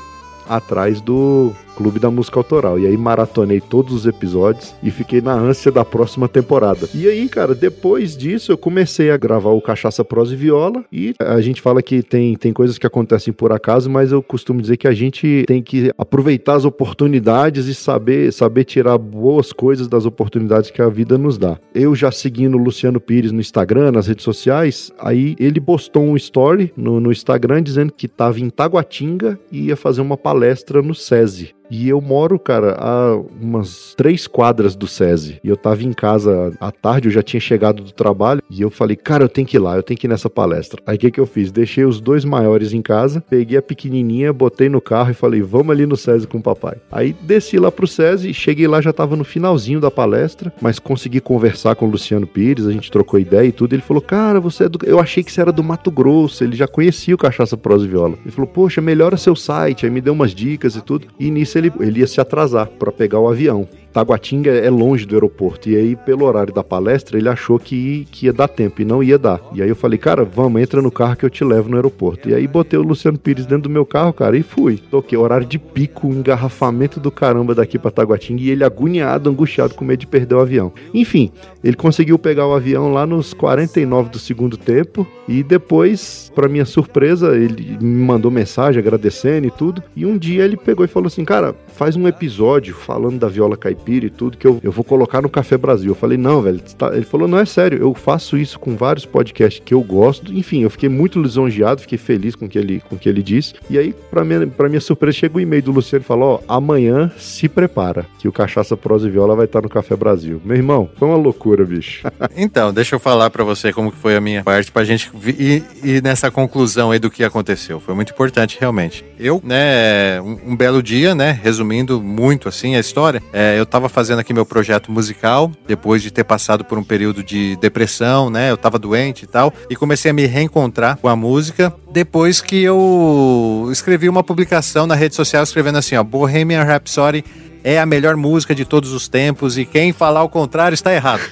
S1: atrás do Clube da Música Autoral. E aí maratonei todos os episódios e fiquei na ânsia da próxima temporada. E aí, cara, depois disso eu comecei a gravar o Cachaça Prosa e Viola e a gente fala que tem, tem coisas que acontecem por acaso, mas eu costumo dizer que a gente tem que aproveitar as oportunidades e saber, saber tirar boas coisas das oportunidades que a vida nos dá. Eu já seguindo o Luciano Pires no Instagram, nas redes sociais, aí ele postou um story no, no Instagram dizendo que estava em Taguatinga e ia fazer uma palestra no SESI. E eu moro, cara, a umas três quadras do SESI. E eu tava em casa à tarde, eu já tinha chegado do trabalho. E eu falei, cara, eu tenho que ir lá, eu tenho que ir nessa palestra. Aí o que, que eu fiz? Deixei os dois maiores em casa, peguei a pequenininha, botei no carro e falei, vamos ali no SESI com o papai. Aí desci lá pro SESI, cheguei lá, já tava no finalzinho da palestra, mas consegui conversar com o Luciano Pires, a gente trocou ideia e tudo. Ele falou, cara, você é do. Eu achei que você era do Mato Grosso, ele já conhecia o Cachaça Prosa e Viola. Ele falou, poxa, melhora seu site. Aí me deu umas dicas e tudo. E nisso ele, ele ia se atrasar para pegar o avião. Taguatinga é longe do aeroporto. E aí, pelo horário da palestra, ele achou que, que ia dar tempo e não ia dar. E aí eu falei, cara, vamos, entra no carro que eu te levo no aeroporto. E aí botei o Luciano Pires dentro do meu carro, cara, e fui. Toquei horário de pico, engarrafamento do caramba daqui pra Taguatinga. E ele agoniado, angustiado, com medo de perder o avião. Enfim, ele conseguiu pegar o avião lá nos 49 do segundo tempo. E depois, para minha surpresa, ele me mandou mensagem agradecendo e tudo. E um dia ele pegou e falou assim, cara, faz um episódio falando da viola caipira caipira e tudo, que eu, eu vou colocar no Café Brasil. Eu falei, não, velho. Tá... Ele falou, não, é sério, eu faço isso com vários podcasts que eu gosto. Enfim, eu fiquei muito lisonjeado, fiquei feliz com o que ele, com o que ele disse. E aí, pra minha, minha surpresa, chega o um e-mail do Luciano e falou, ó, amanhã se prepara, que o Cachaça Prosa e Viola vai estar no Café Brasil. Meu irmão, foi uma loucura, bicho. <laughs>
S2: então, deixa eu falar para você como que foi a minha parte, pra gente ir, ir nessa conclusão aí do que aconteceu. Foi muito importante, realmente. Eu, né, um, um belo dia, né, resumindo muito assim a história, é, eu tava fazendo aqui meu projeto musical, depois de ter passado por um período de depressão, né? Eu tava doente e tal, e comecei a me reencontrar com a música depois que eu escrevi uma publicação na rede social escrevendo assim, ó, Bohemian Rhapsody é a melhor música de todos os tempos e quem falar o contrário está errado.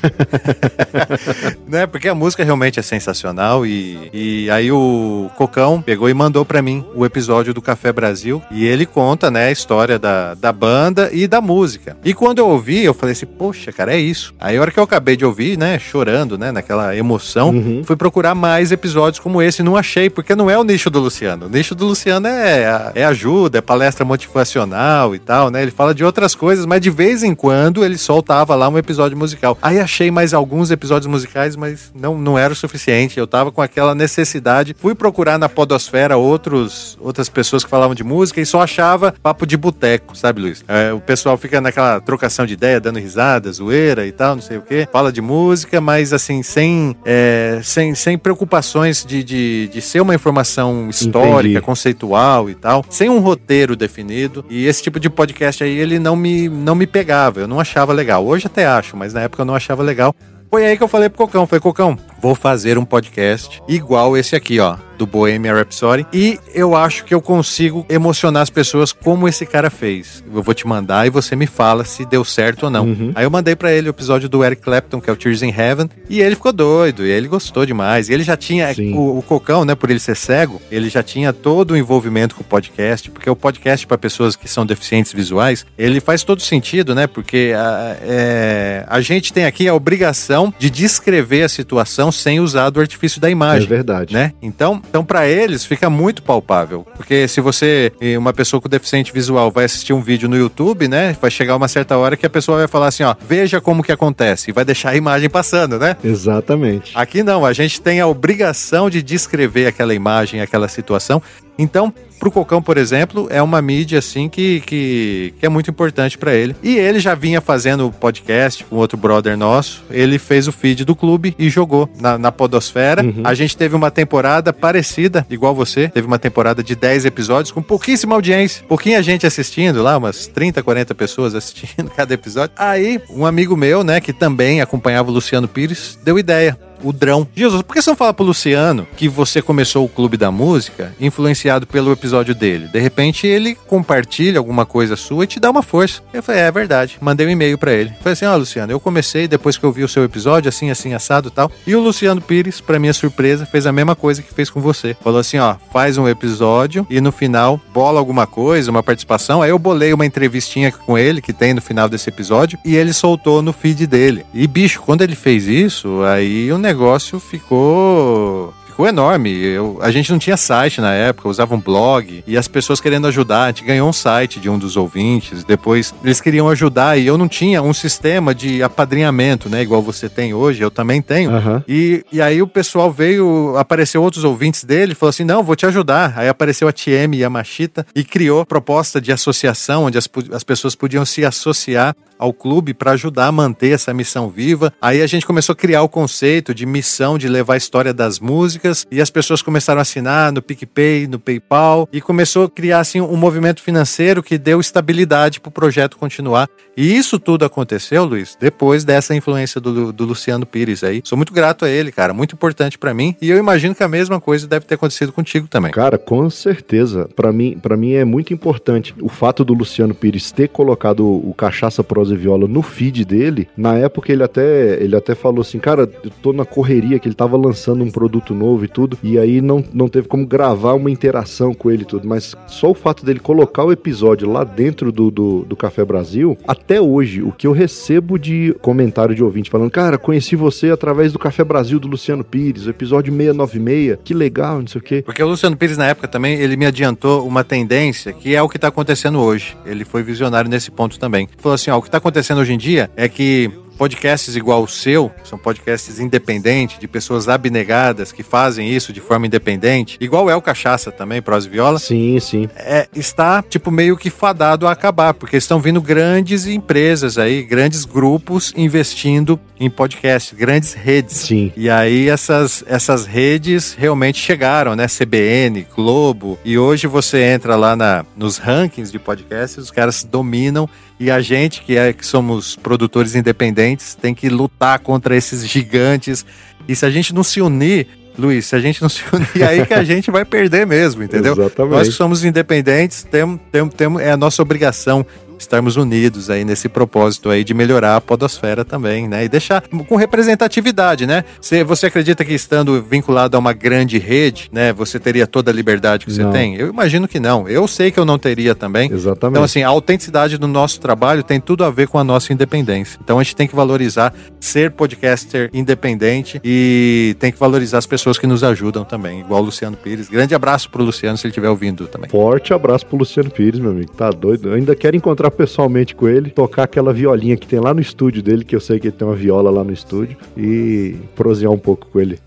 S2: <laughs> né? Porque a música realmente é sensacional e, e aí o Cocão pegou e mandou para mim o episódio do Café Brasil e ele conta, né, a história da, da banda e da música. E quando eu ouvi, eu falei assim, poxa, cara, é isso. Aí a hora que eu acabei de ouvir, né, chorando, né, naquela emoção, uhum. fui procurar mais episódios como esse e não achei, porque não é o nicho do Luciano. O nicho do Luciano é, é ajuda, é palestra motivacional e tal, né? Ele fala de outra outras coisas, mas de vez em quando ele soltava lá um episódio musical. Aí achei mais alguns episódios musicais, mas não, não era o suficiente. Eu tava com aquela necessidade. Fui procurar na Podosfera outros, outras pessoas que falavam de música e só achava papo de boteco, sabe, Luiz? É, o pessoal fica naquela trocação de ideia, dando risada, zoeira e tal, não sei o quê. Fala de música, mas assim, sem, é, sem, sem preocupações de, de, de ser uma informação histórica,
S1: Entendi.
S2: conceitual e tal, sem um roteiro definido. E esse tipo de podcast aí, ele não me, não me pegava, eu não achava legal. Hoje até acho, mas na época eu não achava legal. Foi aí que eu falei pro Cocão, falei, Cocão, vou fazer um podcast igual esse aqui, ó, do Bohemian Rhapsody, e eu acho que eu consigo emocionar as pessoas como esse cara fez. Eu vou te mandar e você me fala se deu certo ou não.
S1: Uhum.
S2: Aí eu mandei pra ele o episódio do Eric Clapton, que é o Tears in Heaven, e ele ficou doido, e ele gostou demais. E ele já tinha, o, o Cocão, né, por ele ser cego, ele já tinha todo o envolvimento com o podcast, porque o podcast para pessoas que são deficientes visuais, ele faz todo sentido, né, porque a, é, a gente tem aqui a obrigação de descrever a situação sem usar do artifício da
S1: É
S2: imagem
S1: verdade.
S2: né? Então, então para eles fica muito palpável, porque se você, uma pessoa com deficiente visual, vai assistir um vídeo no YouTube, né? Vai chegar uma certa hora que a pessoa vai falar assim, ó, veja como que acontece e vai deixar a imagem passando, né?
S1: Exatamente.
S2: Aqui não, a gente tem a obrigação de descrever aquela imagem, aquela situação. Então, pro Cocão, por exemplo, é uma mídia assim que, que, que é muito importante para ele. E ele já vinha fazendo podcast com outro brother nosso. Ele fez o feed do clube e jogou na, na Podosfera.
S1: Uhum.
S2: A gente teve uma temporada parecida, igual você. Teve uma temporada de 10 episódios com pouquíssima audiência. Pouquinha gente assistindo lá, umas 30, 40 pessoas assistindo <laughs> cada episódio. Aí, um amigo meu, né, que também acompanhava o Luciano Pires, deu ideia o Drão. Jesus, por que você não fala pro Luciano que você começou o Clube da Música influenciado pelo episódio dele? De repente ele compartilha alguma coisa sua e te dá uma força. Eu falei, é, é verdade. Mandei um e-mail pra ele. Falei assim, ó, Luciano, eu comecei depois que eu vi o seu episódio, assim, assim, assado e tal. E o Luciano Pires, pra minha surpresa, fez a mesma coisa que fez com você. Falou assim, ó, faz um episódio e no final bola alguma coisa, uma participação. Aí eu bolei uma entrevistinha com ele que tem no final desse episódio e ele soltou no feed dele. E bicho, quando ele fez isso, aí o negócio ficou ficou enorme. Eu, a gente não tinha site na época, usava um blog e as pessoas querendo ajudar. A gente ganhou um site de um dos ouvintes. Depois eles queriam ajudar e eu não tinha um sistema de apadrinhamento, né? Igual você tem hoje, eu também tenho.
S1: Aham.
S2: E, e aí o pessoal veio, apareceu outros ouvintes dele, falou assim: não, vou te ajudar. Aí apareceu a TM e a Machita e criou proposta de associação, onde as, as pessoas podiam se associar ao clube para ajudar a manter essa missão viva. Aí a gente começou a criar o conceito de missão de levar a história das músicas e as pessoas começaram a assinar no PicPay, no PayPal e começou a criar assim um movimento financeiro que deu estabilidade para o projeto continuar. E isso tudo aconteceu, Luiz, depois dessa influência do, do Luciano Pires aí. Sou muito grato a ele, cara, muito importante para mim e eu imagino que a mesma coisa deve ter acontecido contigo também.
S1: Cara, com certeza. Pra mim, para mim é muito importante o fato do Luciano Pires ter colocado o Cachaça Prosa e Viola no feed dele. Na época ele até ele até falou assim, cara, eu tô na correria que ele tava lançando um produto novo e tudo, e aí não, não teve como gravar uma interação com ele e tudo, mas só o fato dele colocar o episódio lá dentro do, do, do Café Brasil, até hoje, o que eu recebo de comentário de ouvinte falando, cara, conheci você através do Café Brasil do Luciano Pires, o episódio 696, que legal, não sei o quê.
S2: Porque o Luciano Pires, na época, também, ele me adiantou uma tendência que é o que está acontecendo hoje. Ele foi visionário nesse ponto também. Falou assim: ó, o que está acontecendo hoje em dia é que podcasts igual o seu, são podcasts independentes, de pessoas abnegadas que fazem isso de forma independente, igual é o Cachaça também, Pros Viola,
S1: Sim, sim.
S2: é, está, tipo, meio que fadado a acabar, porque estão vindo grandes empresas aí, grandes grupos investindo em podcast, grandes redes.
S1: Sim.
S2: E aí essas, essas redes realmente chegaram, né? CBN, Globo. E hoje você entra lá na, nos rankings de podcasts, os caras dominam. E a gente, que, é, que somos produtores independentes, tem que lutar contra esses gigantes. E se a gente não se unir, Luiz, se a gente não se unir, aí que a <laughs> gente vai perder mesmo, entendeu?
S1: Exatamente.
S2: Nós que somos independentes, temos, temos, temos, é a nossa obrigação estarmos unidos aí nesse propósito aí de melhorar a podosfera também, né? E deixar com representatividade, né? Se você acredita que estando vinculado a uma grande rede, né, você teria toda a liberdade que você
S1: Não.
S2: tem? Eu imagino que não. Eu sei que eu não teria também.
S1: Exatamente.
S2: Então, assim, a autenticidade do nosso trabalho tem tudo a ver com a nossa independência. Então, a gente tem que valorizar ser podcaster independente e tem que valorizar as pessoas que nos ajudam também, igual o Luciano Pires. Grande abraço pro Luciano, se ele estiver ouvindo também.
S1: Forte abraço pro Luciano Pires, meu amigo. Tá doido? Eu ainda quero encontrar pessoalmente com ele, tocar aquela violinha que tem lá no estúdio dele, que eu sei que ele tem uma viola lá no estúdio, e prosear um pouco com ele.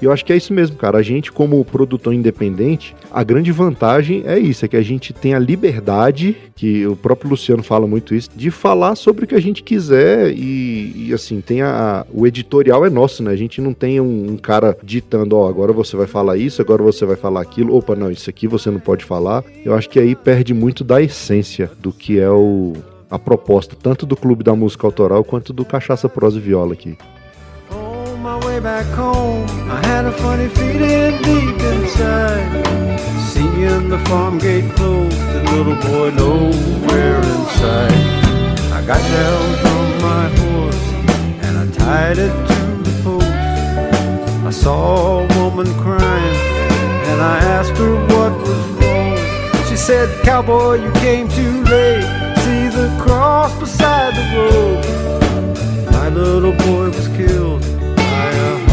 S1: E eu acho que é isso mesmo, cara. A gente, como produtor independente, a grande vantagem é isso: é que a gente tem a liberdade, que o próprio Luciano fala muito isso, de falar sobre o que a gente quiser e, e assim, tem a, o editorial é nosso, né? A gente não tem um, um cara ditando, ó, oh, agora você vai falar isso, agora você vai falar aquilo, opa, não, isso aqui você não pode falar. Eu acho que aí perde muito da essência do que é o, a proposta, tanto do Clube da Música Autoral quanto do Cachaça Prosa e Viola aqui. Way back home, I had a funny feeling deep inside. Seeing the farm gate closed, the little boy nowhere inside. I got down from my horse and I tied it to the post. I saw a woman crying and I asked her what was wrong. She said, Cowboy, you came too late. See the cross beside the road. My little boy was killed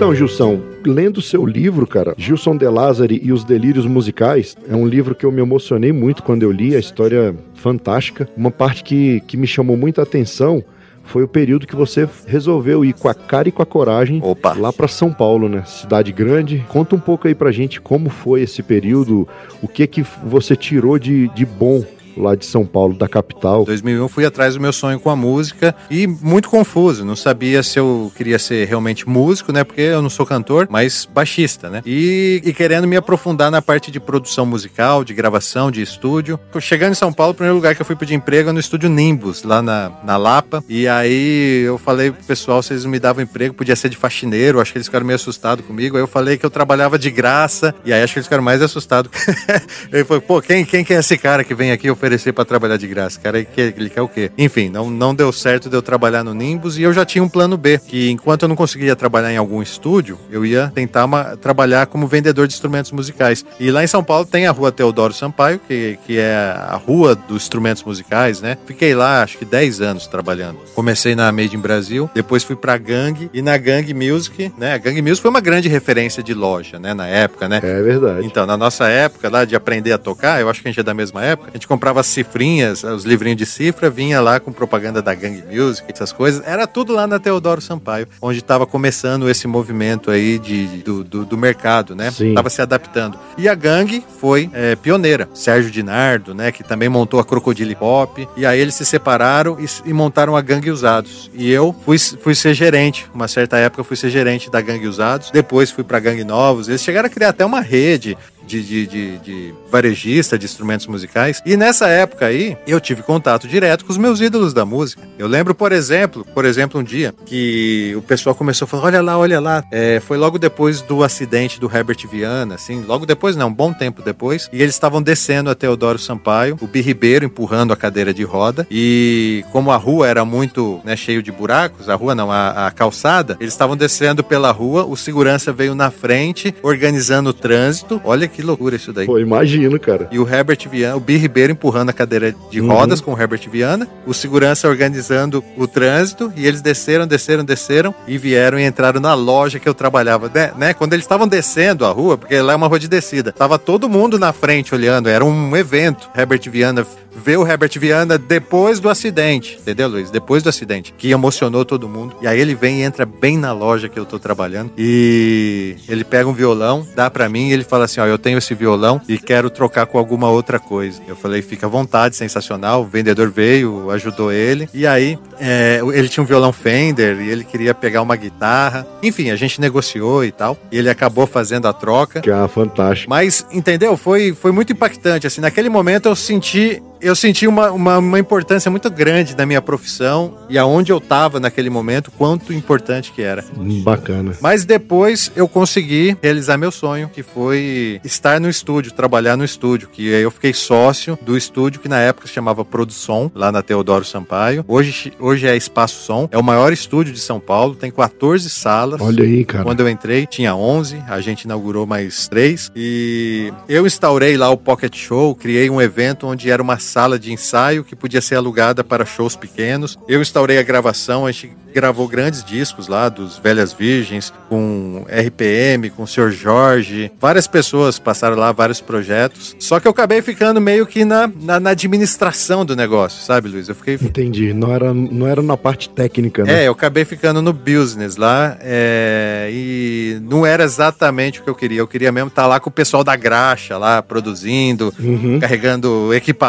S1: Então, Gilson, lendo seu livro, cara, Gilson de Lázari e os Delírios Musicais, é um livro que eu me emocionei muito quando eu li, a história fantástica. Uma parte que, que me chamou muita atenção foi o período que você resolveu ir com a cara e com a coragem
S2: Opa.
S1: lá para São Paulo, né? Cidade grande. Conta um pouco aí pra gente como foi esse período, o que que você tirou de, de bom lá de São Paulo, da capital.
S2: 2001 fui atrás do meu sonho com a música e muito confuso, não sabia se eu queria ser realmente músico, né? Porque eu não sou cantor, mas baixista, né? E, e querendo me aprofundar na parte de produção musical, de gravação, de estúdio. Chegando em São Paulo, o primeiro lugar que eu fui pedir emprego é no estúdio Nimbus, lá na, na Lapa. E aí eu falei pro pessoal, vocês me davam emprego, podia ser de faxineiro, acho que eles ficaram meio assustados comigo. Aí eu falei que eu trabalhava de graça, e aí acho que eles ficaram mais assustados. <laughs> Ele falou, pô, quem, quem que é esse cara que vem aqui oferecer oferecer para trabalhar de graça. Cara, ele quer o quê? Enfim, não, não deu certo de eu trabalhar no Nimbus e eu já tinha um plano B, que enquanto eu não conseguia trabalhar em algum estúdio, eu ia tentar uma, trabalhar como vendedor de instrumentos musicais. E lá em São Paulo tem a rua Teodoro Sampaio, que, que é a rua dos instrumentos musicais, né? Fiquei lá acho que 10 anos trabalhando. Comecei na Made in Brasil, depois fui pra Gang e na Gang Music, né? A Gang Music foi uma grande referência de loja, né? Na época, né?
S1: É verdade.
S2: Então, na nossa época lá de aprender a tocar, eu acho que a gente é da mesma época, a gente comprava comprava cifrinhas, os livrinhos de cifra, vinha lá com propaganda da Gang Music, essas coisas. Era tudo lá na Teodoro Sampaio, onde estava começando esse movimento aí de, do, do, do mercado, né?
S1: Sim.
S2: Tava se adaptando. E a Gang foi é, pioneira. Sérgio Dinardo, né? Que também montou a Crocodile Pop. E aí eles se separaram e, e montaram a Gang Usados. E eu fui, fui ser gerente. Uma certa época eu fui ser gerente da Gang Usados. Depois fui pra Gang Novos. Eles chegaram a criar até uma rede de, de, de, de, varejista de instrumentos musicais. E nessa época aí, eu tive contato direto com os meus ídolos da música. Eu lembro, por exemplo, por exemplo, um dia que o pessoal começou a falar: olha lá, olha lá. É, foi logo depois do acidente do Herbert Viana, assim, logo depois, não, um bom tempo depois. E eles estavam descendo a Teodoro Sampaio, o Bi Ribeiro empurrando a cadeira de roda. E como a rua era muito né, cheio de buracos, a rua não, a, a calçada, eles estavam descendo pela rua, o segurança veio na frente, organizando o trânsito. Olha que loucura isso daí.
S1: Pô, imagino, cara.
S2: E o Herbert Viana, o Bi Ribeiro empurrando a cadeira de uhum. rodas com o Herbert Viana, o segurança organizando o trânsito, e eles desceram, desceram, desceram e vieram e entraram na loja que eu trabalhava. Né? né? Quando eles estavam descendo a rua, porque lá é uma rua de descida, tava todo mundo na frente olhando, era um evento. Herbert Viana ver o Herbert Viana depois do acidente, entendeu, Luiz? Depois do acidente, que emocionou todo mundo. E aí ele vem e entra bem na loja que eu tô trabalhando e ele pega um violão, dá para mim e ele fala assim: Ó, eu tenho esse violão e quero trocar com alguma outra coisa. Eu falei: fica à vontade, sensacional. O vendedor veio, ajudou ele. E aí é, ele tinha um violão Fender e ele queria pegar uma guitarra. Enfim, a gente negociou e tal. E ele acabou fazendo a troca.
S1: Que é fantástico.
S2: Mas, entendeu? Foi, foi muito impactante. Assim, naquele momento eu senti eu senti uma, uma, uma importância muito grande na minha profissão e aonde eu estava naquele momento, quanto importante que era.
S1: Bacana.
S2: Mas depois eu consegui realizar meu sonho, que foi estar no estúdio, trabalhar no estúdio, que eu fiquei sócio do estúdio que na época se chamava Produção, lá na Teodoro Sampaio. Hoje, hoje é Espaço Som, é o maior estúdio de São Paulo, tem 14 salas.
S1: Olha aí, cara.
S2: Quando eu entrei, tinha 11, a gente inaugurou mais três e eu instaurei lá o Pocket Show, criei um evento onde era uma sala de ensaio que podia ser alugada para shows pequenos. Eu instaurei a gravação, a gente gravou grandes discos lá dos Velhas Virgens, com RPM, com o Sr. Jorge. Várias pessoas passaram lá, vários projetos. Só que eu acabei ficando meio que na, na, na administração do negócio, sabe, Luiz? Eu fiquei.
S1: Entendi. Não era, não era na parte técnica, né?
S2: É, eu acabei ficando no business lá é, e não era exatamente o que eu queria. Eu queria mesmo estar lá com o pessoal da graxa lá, produzindo,
S1: Uhum.
S2: carregando equipamento,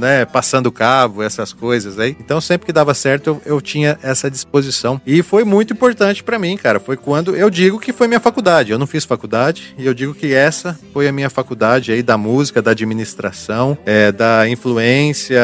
S2: né? Passando cabo, essas coisas aí. Então, sempre que dava certo, eu, eu tinha essa disposição. E foi muito importante pra mim, cara. Foi quando eu digo que foi minha faculdade. Eu não fiz faculdade e eu digo que essa foi a minha faculdade aí da música, da administração, é, da influência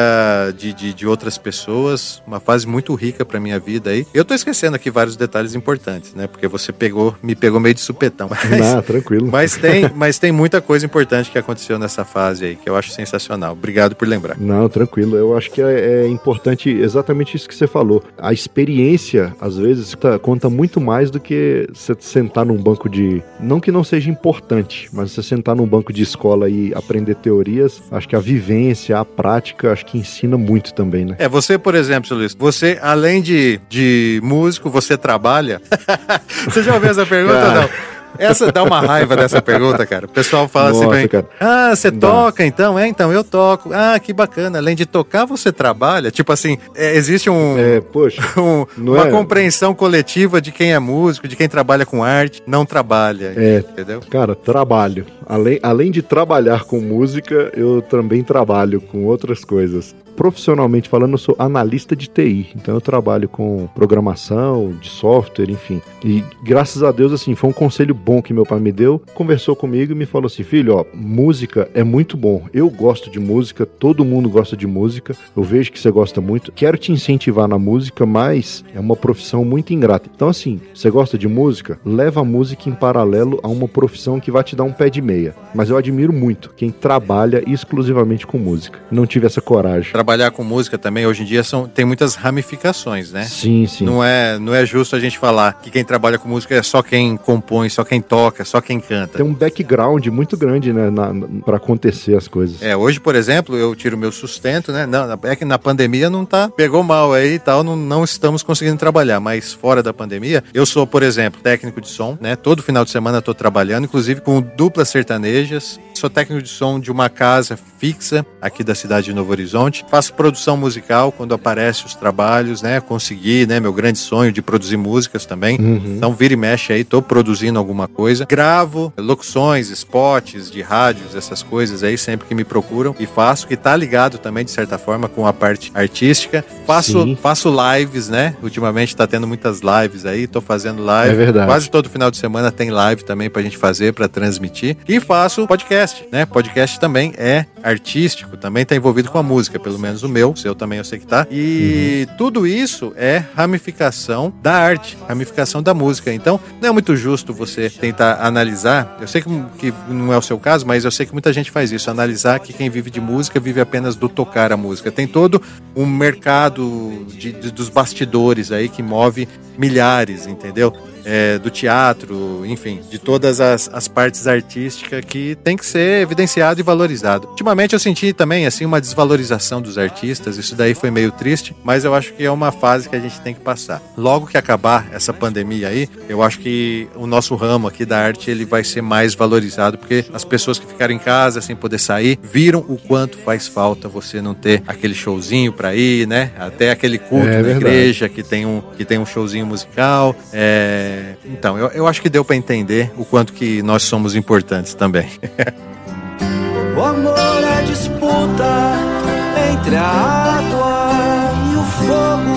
S2: de, de, de outras pessoas. Uma fase muito rica pra minha vida aí. Eu tô esquecendo aqui vários detalhes importantes, né? Porque você pegou, me pegou meio de supetão. <laughs> Mas,
S1: Ah, tranquilo.
S2: mas tem, mas tem muita coisa importante que aconteceu nessa fase aí, que eu acho sensacional. Obrigado por lembrar.
S1: Não, tranquilo. Eu acho que é, é importante exatamente isso que você falou. A experiência, às vezes, tá- conta muito mais do que você sentar num banco de. Não que não seja importante, mas você sentar num banco de escola e aprender teorias. Acho que a vivência, a prática, acho que ensina muito também, né?
S2: É, você, por exemplo, seu Luiz, você, além de, de músico, você trabalha? <laughs> você já ouviu essa pergunta ou não? Essa dá uma raiva dessa <laughs> pergunta, cara. O pessoal fala assim,
S1: Nossa,
S2: bem,
S1: cara.
S2: ah, você toca então? É, então, eu toco. Ah, que bacana. Além de tocar, você trabalha? Tipo assim, é, existe um,
S1: É, poxa. <laughs>
S2: um- uma
S1: é-
S2: compreensão coletiva de quem é músico, de quem trabalha com arte, não trabalha.
S1: É.
S2: Entendeu?
S1: Cara, trabalho. Além, além de trabalhar com música, eu também trabalho com outras coisas. Profissionalmente falando, eu sou analista de TI. Então eu trabalho com programação, de software, enfim. E graças a Deus, assim, foi um conselho bom que meu pai me deu. Conversou comigo e me falou assim: filho, ó, música é muito bom. Eu gosto de música, todo mundo gosta de música. Eu vejo que você gosta muito. Quero te incentivar na música, mas é uma profissão muito ingrata. Então, assim, você gosta de música? Leva a música em paralelo a uma profissão que vai te dar um pé de meia. Mas eu admiro muito quem trabalha exclusivamente com música. Não tive essa coragem.
S2: Trabalhar com música também, hoje em dia, são, tem muitas ramificações, né?
S1: Sim, sim.
S2: Não é, não é justo a gente falar que quem trabalha com música é só quem compõe, só quem toca, só quem canta.
S1: Tem um background muito grande, né, para acontecer as coisas.
S2: É, hoje, por exemplo, eu tiro meu sustento, né? Não, é que na pandemia não tá. Pegou mal aí e tal, não, não estamos conseguindo trabalhar. Mas fora da pandemia, eu sou, por exemplo, técnico de som, né? Todo final de semana eu tô trabalhando, inclusive com duplas sertanejas. Sou técnico de som de uma casa fixa aqui da cidade de Novo Horizonte. Faço produção musical quando aparecem os trabalhos, né? Consegui, né? Meu grande sonho de produzir músicas também.
S1: Uhum.
S2: Então vira e mexe aí, tô produzindo alguma coisa. Gravo locuções, spots de rádios, essas coisas aí, sempre que me procuram. E faço, que tá ligado também, de certa forma, com a parte artística. Faço,
S1: Sim.
S2: faço lives, né? Ultimamente tá tendo muitas lives aí, tô fazendo live.
S1: É verdade.
S2: Quase todo final de semana tem live também pra gente fazer, pra transmitir. E faço podcast, né? Podcast também é artístico, também tá envolvido com a música, pelo menos o meu, o seu também eu sei que tá. E
S1: Uhum.
S2: tudo isso é ramificação da arte, ramificação da música. Então, não é muito justo você tentar analisar. Eu sei que, que não é o seu caso, mas eu sei que muita gente faz isso. Analisar que quem vive de música vive apenas do tocar a música. Tem todo um mercado de- de- dos bastidores aí que move milhares, entendeu? É, do teatro, enfim, de todas as, as partes artísticas que tem que ser evidenciado e valorizado. Ultimamente eu senti também assim uma desvalorização dos artistas, isso daí foi meio triste, mas eu acho que é uma fase que a gente tem que passar. Logo que acabar essa pandemia aí, eu acho que o nosso ramo aqui da arte ele vai ser mais valorizado, porque as pessoas que ficaram em casa sem poder sair viram o quanto faz falta você não ter aquele showzinho pra ir, né? Até aquele culto
S1: É
S2: na
S1: verdade.
S2: igreja que tem um que tem um showzinho musical. É, Então, eu, eu acho que deu pra entender o quanto que nós somos importantes também. <laughs>
S4: O amor é disputa entre a água e o fogo.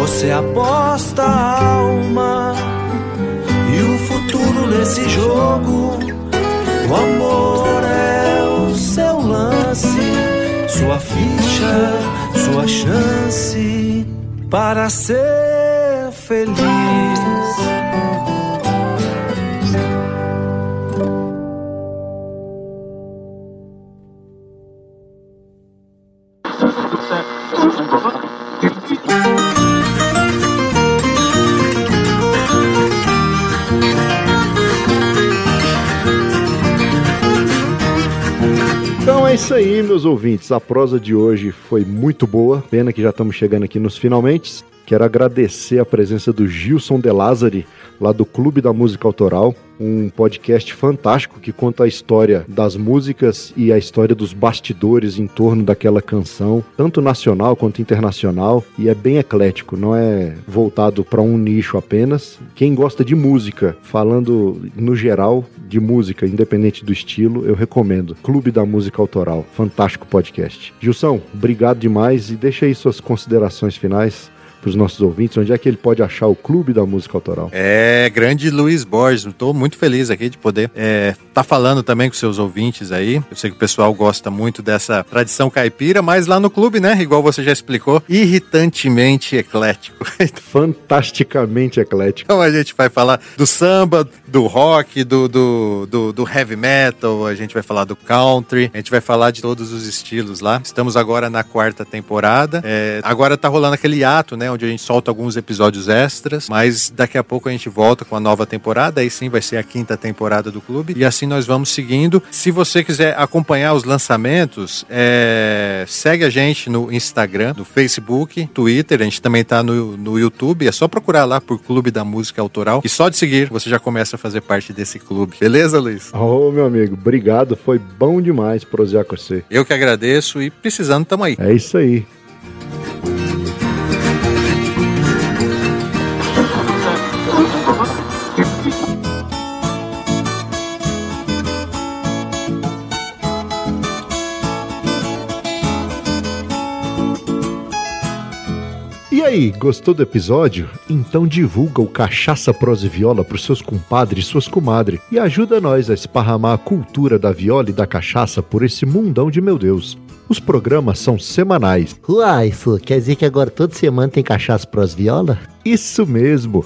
S4: Você aposta a alma e o futuro nesse jogo. O amor é o seu lance. sua ficha, sua chance para ser feliz.
S1: Então é isso aí, meus ouvintes. A prosa de hoje foi muito boa. Pena que já estamos chegando aqui nos finalmente. Quero agradecer a presença do Gilson De Lázari, lá do Clube da Música Autoral, um podcast fantástico que conta a história das músicas e a história dos bastidores em torno daquela canção, tanto nacional quanto internacional, e é bem eclético, não é voltado para um nicho apenas. Quem gosta de música, falando no geral de música, independente do estilo, eu recomendo. Clube da Música Autoral, fantástico podcast. Gilson, obrigado demais e deixa aí suas considerações finais para os nossos ouvintes, onde é que ele pode achar o Clube da Música Autoral?
S2: É, grande Luiz Borges, estou muito feliz aqui de poder estar é, tá falando também com seus ouvintes aí. Eu sei que o pessoal gosta muito dessa tradição caipira, mas lá no clube, né, igual você já explicou, irritantemente eclético. <laughs>
S1: Fantasticamente eclético.
S2: Então a gente vai falar do samba, do rock, do, do, do, do heavy metal, a gente vai falar do country, a gente vai falar de todos os estilos lá. Estamos agora na quarta temporada. É, agora tá rolando aquele ato, né, onde a gente solta alguns episódios extras, mas daqui a pouco a gente volta com a nova temporada, aí sim vai ser a quinta temporada do clube, e assim nós vamos seguindo. Se você quiser acompanhar os lançamentos, é... segue a gente no Instagram, no Facebook, Twitter, a gente também tá no, no YouTube, é só procurar lá por Clube da Música Autoral, e só de seguir você já começa a fazer parte desse clube. Beleza, Luiz?
S1: Ô, oh, meu amigo, obrigado, foi bom demais prosear com você.
S2: Eu que agradeço e precisando, tamo aí.
S1: É isso aí. Aí, gostou do episódio? Então divulga o Cachaça Prosa e Viola pros seus compadres e suas comadres e ajuda nós a esparramar a cultura da viola e da cachaça por esse mundão de meu Deus. Os programas são semanais.
S7: Uai, isso quer dizer que agora toda semana tem Cachaça Prosa e Viola?
S1: Isso mesmo!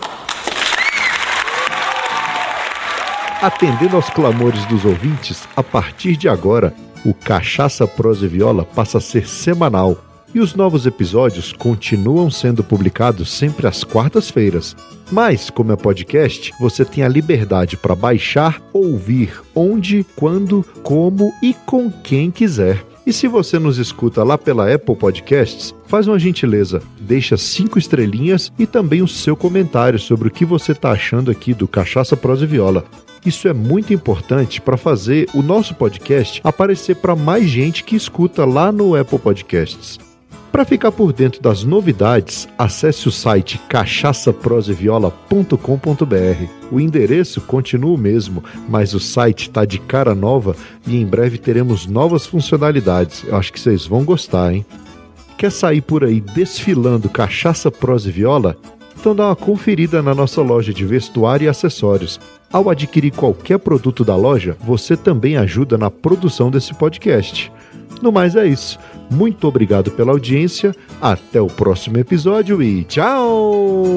S1: Atendendo aos clamores dos ouvintes, a partir de agora, o Cachaça Prosa e Viola passa a ser semanal e os novos episódios continuam sendo publicados sempre às quartas-feiras. Mas, como é podcast, você tem a liberdade para baixar, ouvir onde, quando, como e com quem quiser. E se você nos escuta lá pela Apple Podcasts, faz uma gentileza, deixa cinco estrelinhas e também o seu comentário sobre o que você está achando aqui do Cachaça Prosa e Viola. Isso é muito importante para fazer o nosso podcast aparecer para mais gente que escuta lá no Apple Podcasts. Para ficar por dentro das novidades, acesse o site cachaçaproseviola.com.br. O endereço continua o mesmo, mas o site está de cara nova e em breve teremos novas funcionalidades. Eu acho que vocês vão gostar, hein? Quer sair por aí desfilando cachaça, prosa e viola? Então dá uma conferida na nossa loja de vestuário e acessórios. Ao adquirir qualquer produto da loja, você também ajuda na produção desse podcast. No mais é isso. Muito obrigado pela audiência. Até o próximo episódio e tchau!